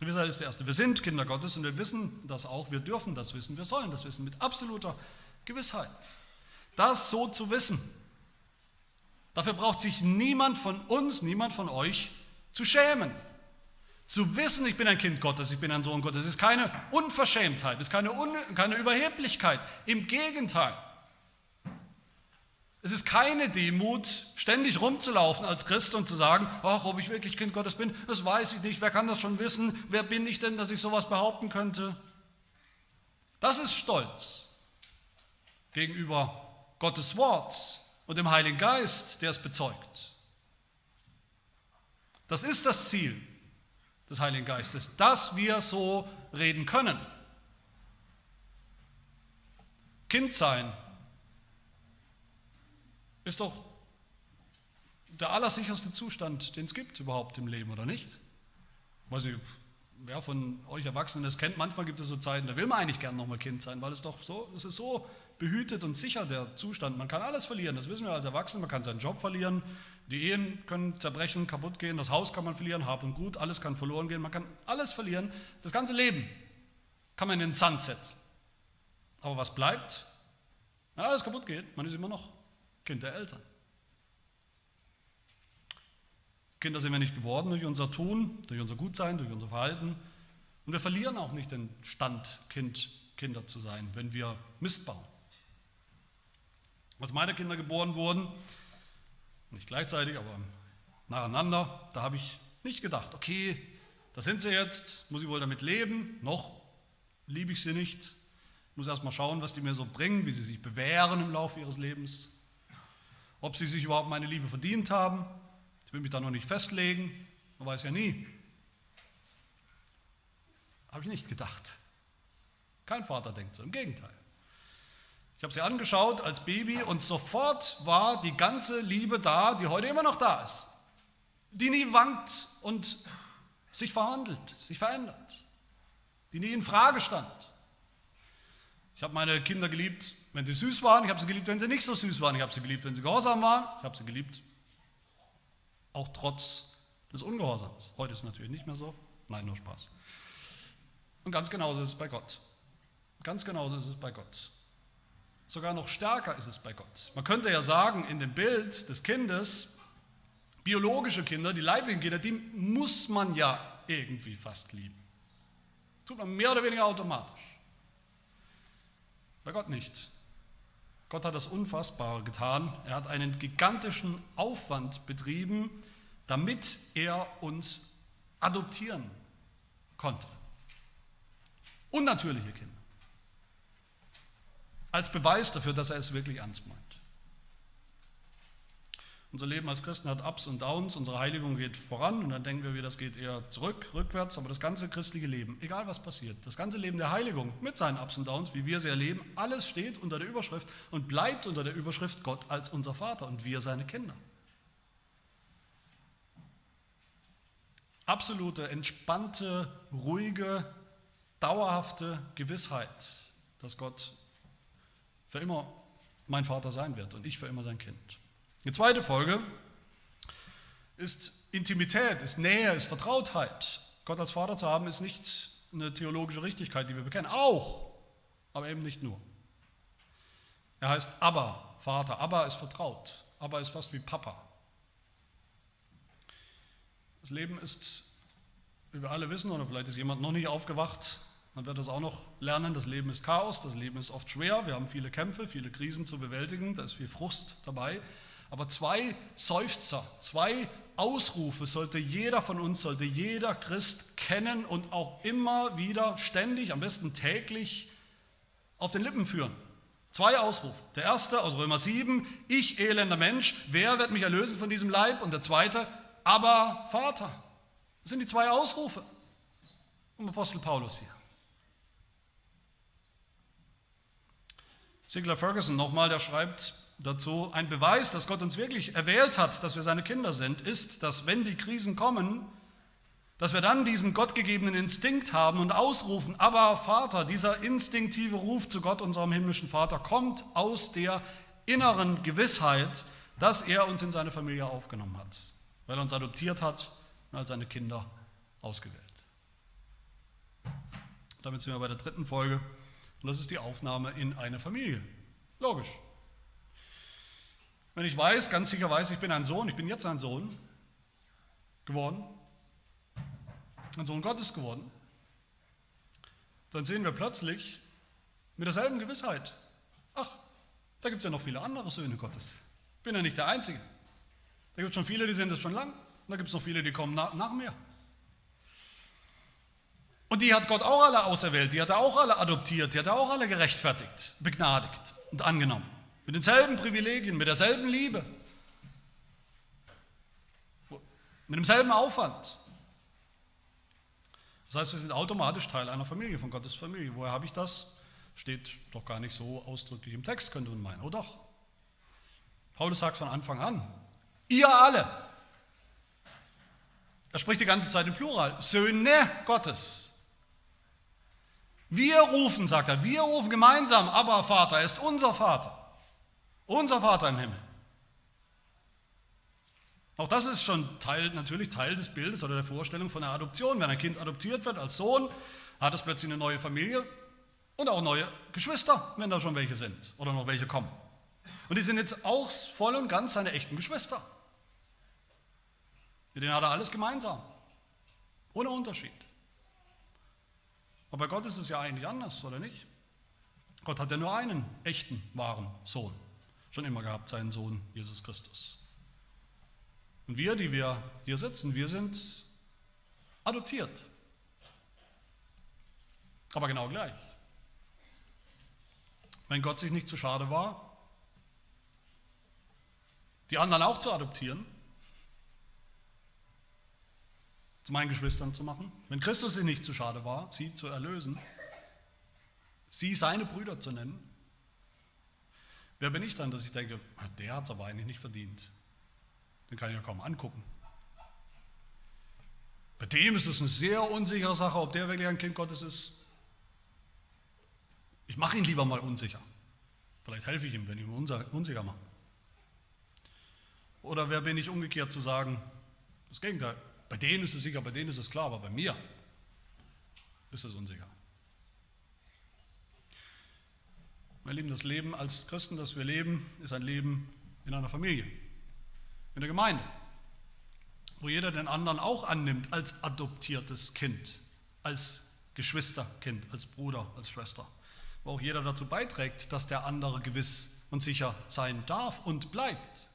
Gewissheit ist die erste. Wir sind Kinder Gottes und wir wissen das auch. Wir dürfen das wissen. Wir sollen das wissen mit absoluter Gewissheit. Das so zu wissen. Dafür braucht sich niemand von uns, niemand von euch zu schämen. Zu wissen, ich bin ein Kind Gottes, ich bin ein Sohn Gottes, ist keine Unverschämtheit, ist keine, Un keine Überheblichkeit. Im Gegenteil. Es ist keine Demut, ständig rumzulaufen als Christ und zu sagen, ach, ob ich wirklich Kind Gottes bin, das weiß ich nicht, wer kann das schon wissen, wer bin ich denn, dass ich sowas behaupten könnte. Das ist Stolz gegenüber Gottes Wort und dem Heiligen Geist, der es bezeugt. Das ist das Ziel des Heiligen Geistes, dass wir so reden können. Kind sein ist doch der allersicherste Zustand, den es gibt überhaupt im Leben, oder nicht? Weiß ich, wer von euch Erwachsenen das kennt, manchmal gibt es so Zeiten, da will man eigentlich gern nochmal Kind sein, weil es doch so, es ist so behütet und sicher, der Zustand. Man kann alles verlieren, das wissen wir als Erwachsene, man kann seinen Job verlieren, die Ehen können zerbrechen, kaputt gehen, das Haus kann man verlieren, Hab und Gut, alles kann verloren gehen, man kann alles verlieren, das ganze Leben kann man in den Sand setzen. Aber was bleibt? Wenn alles kaputt geht, man ist immer noch Kind der Eltern. Kinder sind wir nicht geworden durch unser Tun, durch unser Gutsein, durch unser Verhalten. Und wir verlieren auch nicht den Stand, kind, Kinder zu sein, wenn wir Mist bauen. Als meine Kinder geboren wurden, nicht gleichzeitig, aber nacheinander, da habe ich Nicht gedacht, okay, da sind sie jetzt, muss ich wohl damit leben, noch liebe ich sie nicht. Ich muss erst mal schauen, was die mir so bringen, wie sie sich bewähren im Laufe ihres Lebens, ob sie sich überhaupt meine Liebe verdient haben. Ich will mich da noch nicht festlegen, man weiß ja nie. Habe ich nicht gedacht. Kein Vater denkt so, im Gegenteil. Ich habe sie angeschaut als Baby und sofort war die ganze Liebe da, die heute immer noch da ist. Die nie wankt und sich verwandelt, sich verändert. Die nie in Frage stand. Ich habe meine Kinder geliebt, wenn sie süß waren. Ich habe sie geliebt, wenn sie nicht so süß waren. Ich habe sie geliebt, wenn sie gehorsam waren. Ich habe sie geliebt, auch trotz des Ungehorsams. Heute ist es natürlich nicht mehr so. Nein, nur Spaß. Und ganz genauso ist es bei Gott. Ganz genauso ist es bei Gott. Sogar noch stärker ist es bei Gott. Man könnte ja sagen, in dem Bild des Kindes, biologische Kinder, die leiblichen Kinder, die muss man ja irgendwie fast lieben. Tut man mehr oder weniger automatisch. Bei Gott nicht. Gott hat das Unfassbare getan. Er hat einen gigantischen Aufwand betrieben, damit er uns adoptieren konnte. Unnatürliche Kinder als Beweis dafür, dass er es wirklich ernst meint. Unser Leben als Christen hat Ups und Downs, unsere Heiligung geht voran und dann denken wir, das geht eher zurück, rückwärts, aber das ganze christliche Leben, egal was passiert, das ganze Leben der Heiligung mit seinen Ups und Downs, wie wir sie erleben, alles steht unter der Überschrift und bleibt unter der Überschrift Gott als unser Vater und wir seine Kinder. Absolute, entspannte, ruhige, dauerhafte Gewissheit, dass Gott für immer mein Vater sein wird und ich für immer sein Kind. Die zweite Folge ist Intimität, ist Nähe, ist Vertrautheit. Gott als Vater zu haben, ist nicht eine theologische Richtigkeit, die wir bekennen. Auch, aber eben nicht nur. Er heißt Abba, Vater. Abba ist vertraut. Abba ist fast wie Papa. Das Leben ist, wie wir alle wissen, oder vielleicht ist jemand noch nicht aufgewacht, man wird das auch noch lernen, das Leben ist Chaos, das Leben ist oft schwer, wir haben viele Kämpfe, viele Krisen zu bewältigen, da ist viel Frust dabei. Aber zwei Seufzer, zwei Ausrufe sollte jeder von uns, sollte jeder Christ kennen und auch immer wieder ständig, am besten täglich auf den Lippen führen. Zwei Ausrufe. Der erste aus Römer 7, ich elender Mensch, wer wird mich erlösen von diesem Leib? Und der zweite, aber Vater. Das sind die zwei Ausrufe vom Apostel Paulus hier. Sigler Ferguson nochmal, der schreibt dazu, ein Beweis, dass Gott uns wirklich erwählt hat, dass wir seine Kinder sind, ist, dass wenn die Krisen kommen, dass wir dann diesen gottgegebenen Instinkt haben und ausrufen, aber Vater, dieser instinktive Ruf zu Gott, unserem himmlischen Vater, kommt aus der inneren Gewissheit, dass er uns in seine Familie aufgenommen hat, weil er uns adoptiert hat und als seine Kinder ausgewählt. Damit sind wir bei der dritten Folge. Und das ist die Aufnahme in eine Familie. Logisch. Wenn ich weiß, ganz sicher weiß, ich bin ein Sohn, ich bin jetzt ein Sohn geworden, ein Sohn Gottes geworden, dann sehen wir plötzlich mit derselben Gewissheit, ach, da gibt es ja noch viele andere Söhne Gottes. Ich bin ja nicht der Einzige. Da gibt es schon viele, die sind das schon lang. Und da gibt es noch viele, die kommen nach, nach mir. Und die hat Gott auch alle auserwählt, die hat er auch alle adoptiert, die hat er auch alle gerechtfertigt, begnadigt und angenommen. Mit denselben Privilegien, mit derselben Liebe, mit demselben Aufwand. Das heißt, wir sind automatisch Teil einer Familie, von Gottes Familie. Woher habe ich das? Steht doch gar nicht so ausdrücklich im Text, könnte man meinen. Oh doch. Paulus sagt von Anfang an, ihr alle. Er spricht die ganze Zeit im Plural, Söhne Gottes. Wir rufen, sagt er, wir rufen gemeinsam, aber Vater, er ist unser Vater. Unser Vater im Himmel. Auch das ist schon Teil, natürlich Teil des Bildes oder der Vorstellung von der Adoption. Wenn ein Kind adoptiert wird als Sohn, hat es plötzlich eine neue Familie und auch neue Geschwister, wenn da schon welche sind oder noch welche kommen. Und die sind jetzt auch voll und ganz seine echten Geschwister. Mit denen hat er alles gemeinsam, ohne Unterschied. Aber bei Gott ist es ja eigentlich anders, oder nicht? Gott hat ja nur einen echten, wahren Sohn. Schon immer gehabt, seinen Sohn Jesus Christus. Und wir, die wir hier sitzen, wir sind adoptiert. Aber genau gleich. Wenn Gott sich nicht zu schade war, die anderen auch zu adoptieren, zu meinen Geschwistern zu machen, wenn Christus sich nicht zu schade war, sie zu erlösen, sie seine Brüder zu nennen, wer bin ich dann, dass ich denke, ah, der hat es aber eigentlich nicht verdient. Den kann ich ja kaum angucken. Bei dem ist es eine sehr unsichere Sache, ob der wirklich ein Kind Gottes ist. Ich mache ihn lieber mal unsicher. Vielleicht helfe ich ihm, wenn ich ihn unsicher mache. Oder wer bin ich umgekehrt zu sagen, das Gegenteil, bei denen ist es sicher, bei denen ist es klar, aber bei mir ist es unsicher. Meine Lieben, das Leben als Christen, das wir leben, ist ein Leben in einer Familie, in der Gemeinde, wo jeder den anderen auch annimmt als adoptiertes Kind, als Geschwisterkind, als Bruder, als Schwester, wo auch jeder dazu beiträgt, dass der andere gewiss und sicher sein darf und bleibt.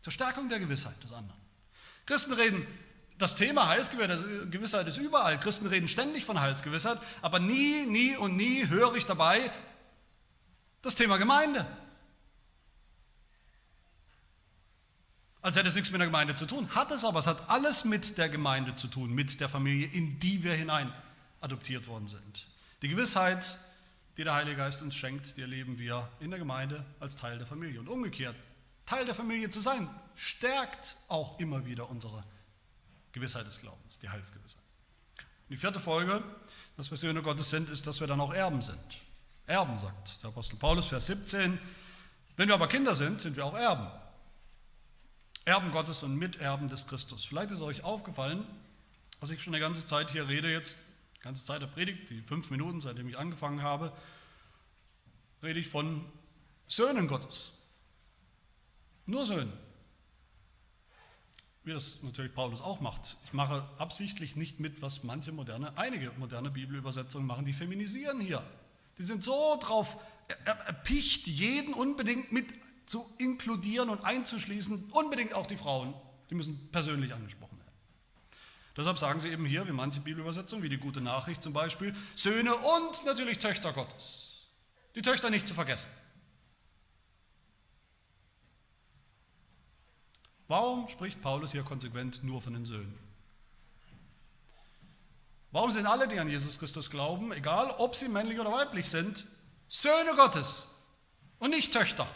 Zur Stärkung der Gewissheit des anderen. Christen reden das Thema Heilsgewissheit ist überall. Christen reden ständig von Heilsgewissheit, aber nie, nie und nie höre ich dabei das Thema Gemeinde. Als hätte es nichts mit der Gemeinde zu tun. Hat es aber, es hat alles mit der Gemeinde zu tun, mit der Familie, in die wir hinein adoptiert worden sind. Die Gewissheit, die der Heilige Geist uns schenkt, die erleben wir in der Gemeinde als Teil der Familie. Und umgekehrt, Teil der Familie zu sein, stärkt auch immer wieder unsere Gewissheit des Glaubens, die Heilsgewissheit. Die vierte Folge, dass wir Söhne Gottes sind, ist, dass wir dann auch Erben sind. Erben, sagt der Apostel Paulus, Vers 17. Wenn wir aber Kinder sind, sind wir auch Erben. Erben Gottes und Miterben des Christus. Vielleicht ist euch aufgefallen, dass ich schon eine ganze Zeit hier rede, jetzt, die ganze Zeit der Predigt, die fünf Minuten, seitdem ich angefangen habe, rede ich von Söhnen Gottes. Nur Söhne wie das natürlich Paulus auch macht. Ich mache absichtlich nicht mit, was manche moderne, einige moderne Bibelübersetzungen machen, die feminisieren hier. Die sind so drauf erpicht, jeden unbedingt mit zu inkludieren und einzuschließen, unbedingt auch die Frauen. Die müssen persönlich angesprochen werden. Deshalb sagen sie eben hier, wie manche Bibelübersetzungen, wie die gute Nachricht zum Beispiel, Söhne und natürlich Töchter Gottes. Die Töchter nicht zu vergessen. Warum spricht Paulus hier konsequent nur von den Söhnen? Warum sind alle, die an Jesus Christus glauben, egal ob sie männlich oder weiblich sind, Söhne Gottes und nicht Töchter?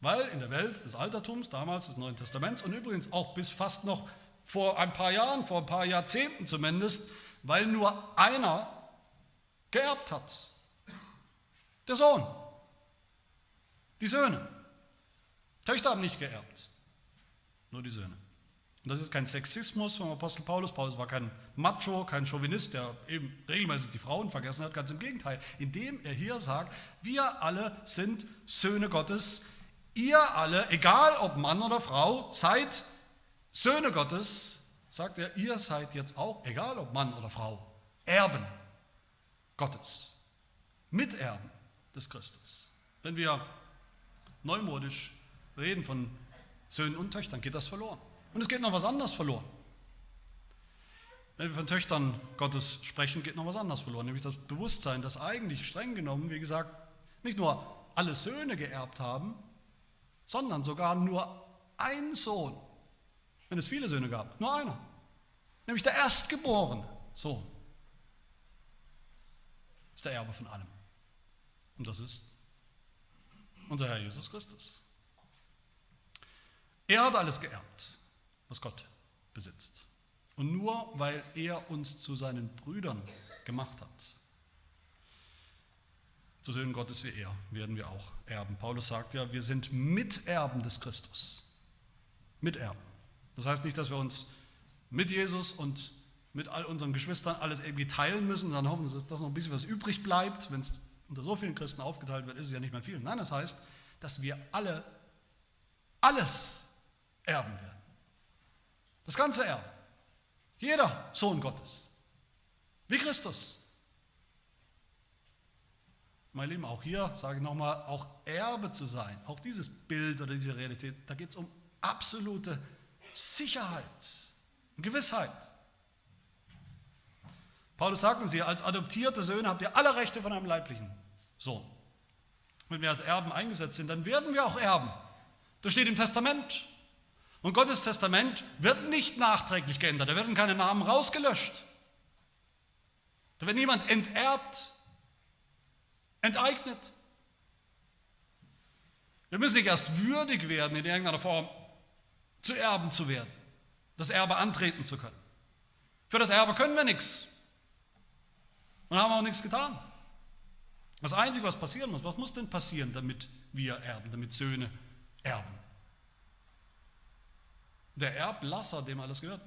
Weil in der Welt des Altertums, damals des Neuen Testaments und übrigens auch bis fast noch vor ein paar Jahren, vor ein paar Jahrzehnten zumindest, weil nur einer geerbt hat. Der Sohn. Die Söhne. Töchter haben nicht geerbt, nur die Söhne. Und das ist kein Sexismus vom Apostel Paulus. Paulus war kein Macho, kein Chauvinist, der eben regelmäßig die Frauen vergessen hat. Ganz im Gegenteil, indem er hier sagt, wir alle sind Söhne Gottes. Ihr alle, egal ob Mann oder Frau, seid Söhne Gottes, sagt er, ihr seid jetzt auch, egal ob Mann oder Frau, Erben Gottes, Miterben des Christus. Wenn wir neumodisch reden von Söhnen und Töchtern, geht das verloren. Und es geht noch was anderes verloren. Wenn wir von Töchtern Gottes sprechen, geht noch was anderes verloren, nämlich das Bewusstsein, dass eigentlich streng genommen, wie gesagt, nicht nur alle Söhne geerbt haben, sondern sogar nur ein Sohn, wenn es viele Söhne gab, nur einer, nämlich der erstgeborene Sohn, ist der Erbe von allem. Und das ist unser Herr Jesus Christus. Er hat alles geerbt, was Gott besitzt. Und nur weil er uns zu seinen Brüdern gemacht hat, zu Söhnen Gottes wie er, werden wir auch erben. Paulus sagt ja, wir sind Miterben des Christus. Miterben. Das heißt nicht, dass wir uns mit Jesus und mit all unseren Geschwistern alles irgendwie teilen müssen, dann hoffen dass noch ein bisschen was übrig bleibt. Wenn es unter so vielen Christen aufgeteilt wird, ist es ja nicht mehr viel. Nein, das heißt, dass wir alle alles erben werden. Das ganze Erben. Jeder Sohn Gottes. Wie Christus. Mein Lieben, auch hier sage ich nochmal, auch Erbe zu sein, auch dieses Bild oder diese Realität, da geht es um absolute Sicherheit. Gewissheit. Paulus sagt uns hier, als adoptierte Söhne habt ihr alle Rechte von einem leiblichen Sohn. Wenn wir als Erben eingesetzt sind, dann werden wir auch Erben. Das steht im Testament. Und Gottes Testament wird nicht nachträglich geändert. Da werden keine Namen rausgelöscht. Da wird niemand enterbt, enteignet. Wir müssen nicht erst würdig werden, in irgendeiner Form zu Erben zu werden, das Erbe antreten zu können. Für das Erbe können wir nichts und haben auch nichts getan. Das Einzige, was passieren muss, was muss denn passieren, damit wir erben, damit Söhne erben? Der Erblasser, dem alles gehört,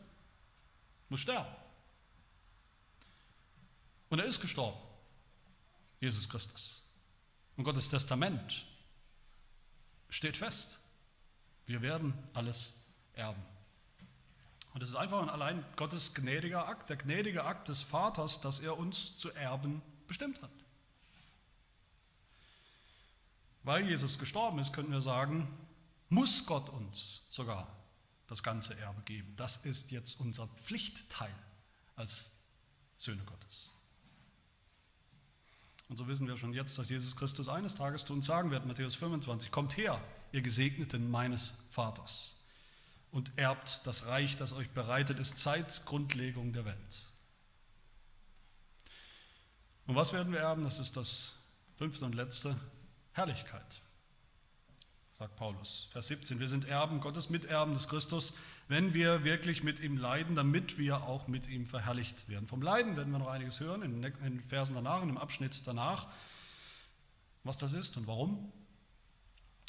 muss sterben. Und er ist gestorben, Jesus Christus. Und Gottes Testament steht fest. Wir werden alles erben. Und es ist einfach und allein Gottes gnädiger Akt, der gnädige Akt des Vaters, dass er uns zu erben bestimmt hat. Weil Jesus gestorben ist, können wir sagen, muss Gott uns sogar das ganze Erbe geben. Das ist jetzt unser Pflichtteil als Söhne Gottes. Und so wissen wir schon jetzt, dass Jesus Christus eines Tages zu uns sagen wird, Matthäus 25, kommt her, ihr Gesegneten meines Vaters, und erbt das Reich, das euch bereitet ist, seit Grundlegung der Welt. Und was werden wir erben? Das ist das fünfte und letzte, Herrlichkeit sagt Paulus. Vers 17, wir sind Erben, Gottes Miterben des Christus, wenn wir wirklich mit ihm leiden, damit wir auch mit ihm verherrlicht werden. Vom Leiden werden wir noch einiges hören, in den Versen danach, in dem Abschnitt danach, was das ist und warum.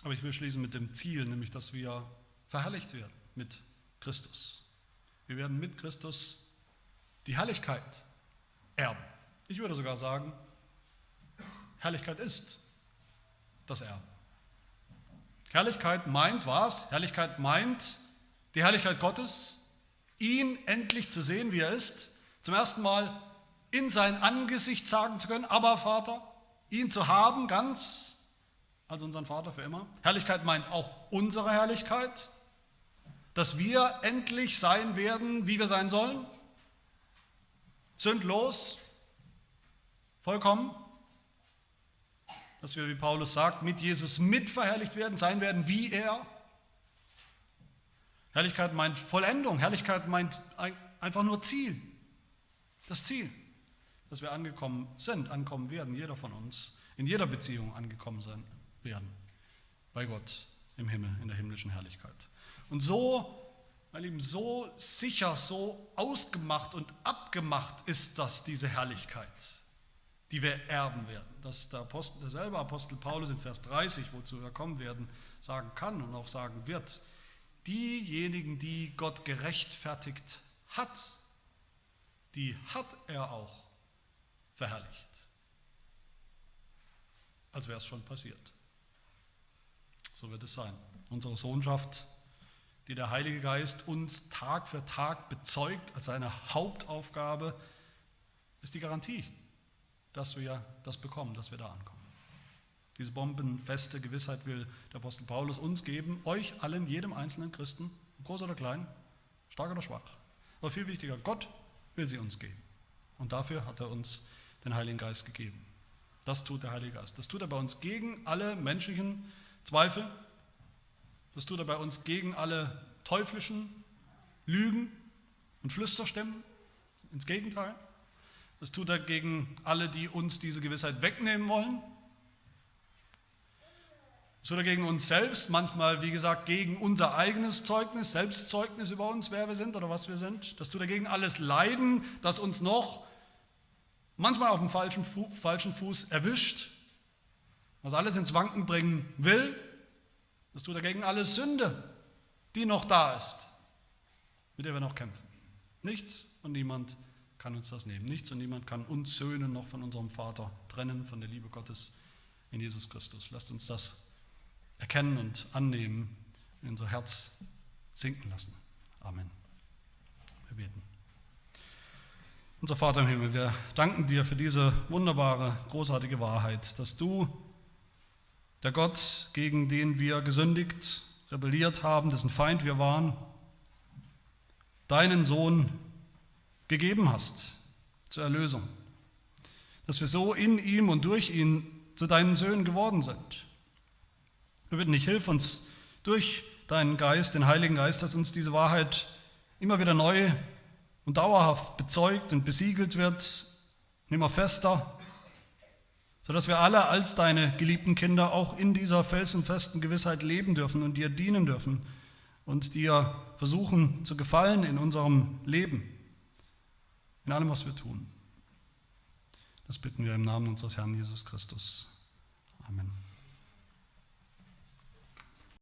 Aber ich will schließen mit dem Ziel, nämlich dass wir verherrlicht werden mit Christus. Wir werden mit Christus die Herrlichkeit erben. Ich würde sogar sagen, Herrlichkeit ist das Erben. Herrlichkeit meint was? Herrlichkeit meint die Herrlichkeit Gottes, ihn endlich zu sehen, wie er ist, zum ersten Mal in sein Angesicht sagen zu können, aber Vater, ihn zu haben ganz als unseren Vater für immer. Herrlichkeit meint auch unsere Herrlichkeit, dass wir endlich sein werden, wie wir sein sollen, sündlos, vollkommen, dass wir, wie Paulus sagt, mit Jesus mitverherrlicht werden, sein werden wie er. Herrlichkeit meint Vollendung, Herrlichkeit meint einfach nur Ziel. Das Ziel, dass wir angekommen sind, ankommen werden, jeder von uns, in jeder Beziehung angekommen sein werden, bei Gott im Himmel, in der himmlischen Herrlichkeit. Und so, meine Lieben, so sicher, so ausgemacht und abgemacht ist das, diese Herrlichkeit die wir erben werden. Dass der Apostel, derselbe Apostel Paulus in Vers 30, wozu wir kommen werden, sagen kann und auch sagen wird, diejenigen, die Gott gerechtfertigt hat, die hat er auch verherrlicht. Als wäre es schon passiert. So wird es sein. Unsere Sohnschaft, die der Heilige Geist uns Tag für Tag bezeugt als seine Hauptaufgabe, ist die Garantie dass wir das bekommen, dass wir da ankommen. Diese bombenfeste Gewissheit will der Apostel Paulus uns geben, euch allen, jedem einzelnen Christen, groß oder klein, stark oder schwach. Aber viel wichtiger, Gott will sie uns geben. Und dafür hat er uns den Heiligen Geist gegeben. Das tut der Heilige Geist. Das tut er bei uns gegen alle menschlichen Zweifel. Das tut er bei uns gegen alle teuflischen Lügen und Flüsterstimmen. Ins Gegenteil. Das tut er gegen alle, die uns diese Gewissheit wegnehmen wollen. Das tut er gegen uns selbst, manchmal, wie gesagt, gegen unser eigenes Zeugnis, Selbstzeugnis über uns, wer wir sind oder was wir sind. Das tut er gegen alles Leiden, das uns noch manchmal auf dem falschen, Fu falschen Fuß erwischt, was alles ins Wanken bringen will. Das tut er gegen alle Sünde, die noch da ist, mit der wir noch kämpfen. Nichts und niemand kann uns das nehmen. Nichts und niemand kann uns Söhne noch von unserem Vater trennen, von der Liebe Gottes in Jesus Christus. Lasst uns das erkennen und annehmen, in unser Herz sinken lassen. Amen. Wir beten. Unser Vater im Himmel, wir danken dir für diese wunderbare, großartige Wahrheit, dass du, der Gott, gegen den wir gesündigt, rebelliert haben, dessen Feind wir waren, deinen Sohn gegeben hast zur Erlösung. Dass wir so in ihm und durch ihn zu deinen Söhnen geworden sind. Wir bitten dich, hilf uns durch deinen Geist, den Heiligen Geist, dass uns diese Wahrheit immer wieder neu und dauerhaft bezeugt und besiegelt wird, immer fester, sodass wir alle als deine geliebten Kinder auch in dieser felsenfesten Gewissheit leben dürfen und dir dienen dürfen und dir versuchen zu gefallen in unserem Leben, in allem, was wir tun. Das bitten wir im Namen unseres Herrn Jesus Christus. Amen.